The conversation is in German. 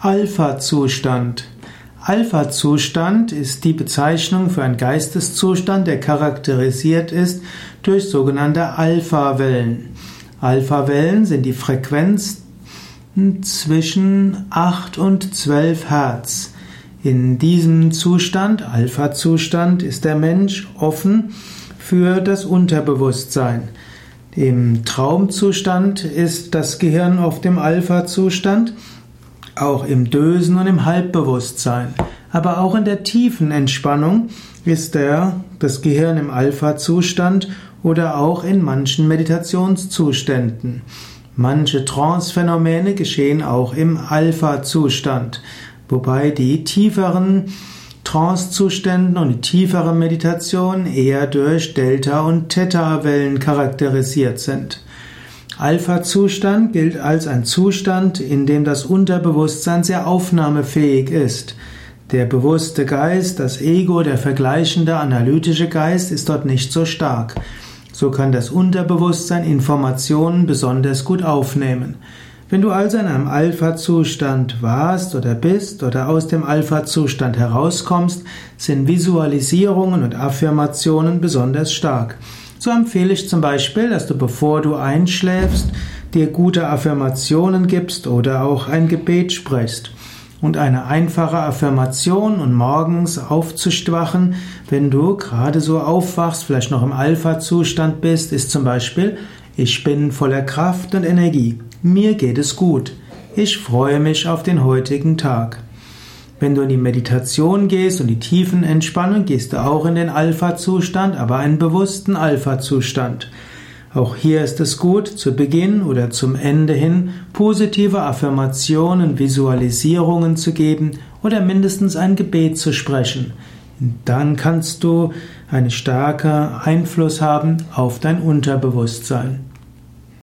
Alpha-Zustand. Alpha-Zustand ist die Bezeichnung für einen Geisteszustand, der charakterisiert ist durch sogenannte Alpha-Wellen. Alpha-Wellen sind die Frequenz zwischen 8 und 12 Hertz. In diesem Zustand, Alpha-Zustand, ist der Mensch offen für das Unterbewusstsein. Im Traumzustand ist das Gehirn auf dem Alpha-Zustand auch im Dösen und im Halbbewusstsein. Aber auch in der tiefen Entspannung ist der, das Gehirn im Alpha-Zustand oder auch in manchen Meditationszuständen. Manche Trance-Phänomene geschehen auch im Alpha-Zustand, wobei die tieferen Trance-Zuständen und die tiefere Meditation eher durch Delta- und Theta-Wellen charakterisiert sind. Alpha-Zustand gilt als ein Zustand, in dem das Unterbewusstsein sehr aufnahmefähig ist. Der bewusste Geist, das Ego, der vergleichende, analytische Geist ist dort nicht so stark. So kann das Unterbewusstsein Informationen besonders gut aufnehmen. Wenn du also in einem Alpha-Zustand warst oder bist oder aus dem Alpha-Zustand herauskommst, sind Visualisierungen und Affirmationen besonders stark. So empfehle ich zum Beispiel, dass du bevor du einschläfst, dir gute Affirmationen gibst oder auch ein Gebet sprichst. Und eine einfache Affirmation und morgens aufzuschwachen, wenn du gerade so aufwachst, vielleicht noch im Alpha-Zustand bist, ist zum Beispiel, ich bin voller Kraft und Energie. Mir geht es gut. Ich freue mich auf den heutigen Tag. Wenn du in die Meditation gehst und die tiefen Entspannung, gehst du auch in den Alpha-Zustand, aber einen bewussten Alpha-Zustand. Auch hier ist es gut, zu Beginn oder zum Ende hin positive Affirmationen, Visualisierungen zu geben oder mindestens ein Gebet zu sprechen. Dann kannst du einen starken Einfluss haben auf dein Unterbewusstsein.